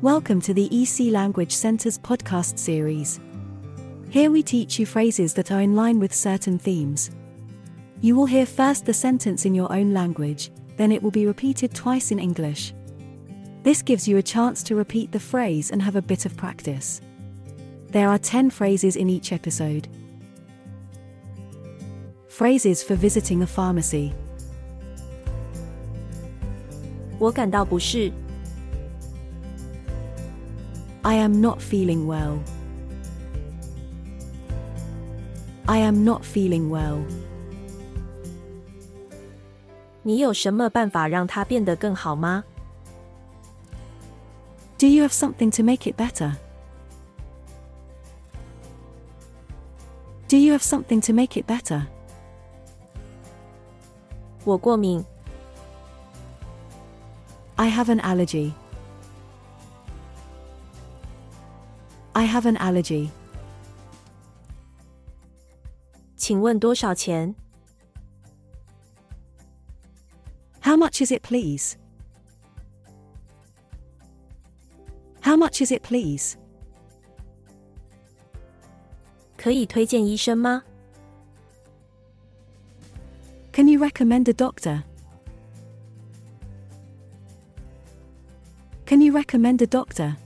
Welcome to the EC Language Center's podcast series. Here we teach you phrases that are in line with certain themes. You will hear first the sentence in your own language, then it will be repeated twice in English. This gives you a chance to repeat the phrase and have a bit of practice. There are 10 phrases in each episode. Phrases for visiting a pharmacy. 我感到不适， I am not feeling well. I am not feeling well. 你有什么办法让它变得更好吗？ Do you have something to make it better? Do you have something to make it better? 我过敏， I have an allergy. I have an allergy. 请问多少钱？ How much is it, please? How much is it, please? 可以推荐医生吗？ Can you recommend a doctor? Can you recommend a doctor?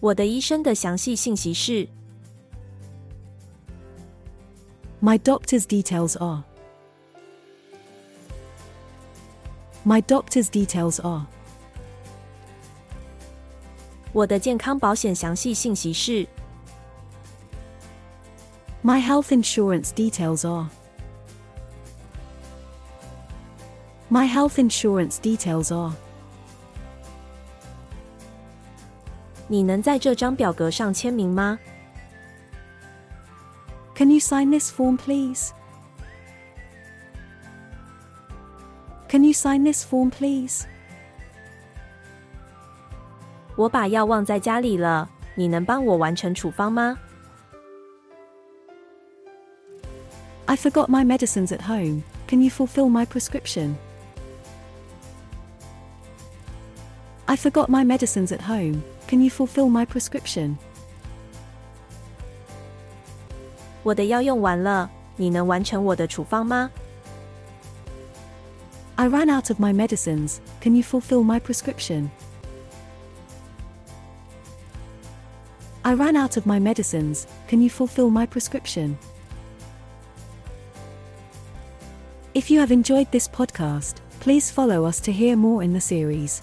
我的医生的详细信息是： My doctor's details are. My doctor's details are. 我的健康保险详细信息是： My health insurance details are. My health insurance details are. 你能在这张表格上签名吗？ Can you sign this form, please? Can you sign this form, please? 我把药忘在家里了，你能帮我完成处方吗？ I forgot my medicines at home. Can you fulfill my prescription? I forgot my medicines at home. Can you fulfill my prescription? 我的药用完了，你能完成我的处方吗？ I ran out of my medicines. Can you fulfill my prescription? I ran out of my medicines. Can you fulfill my prescription? If you have enjoyed this podcast, please follow us to hear more in the series.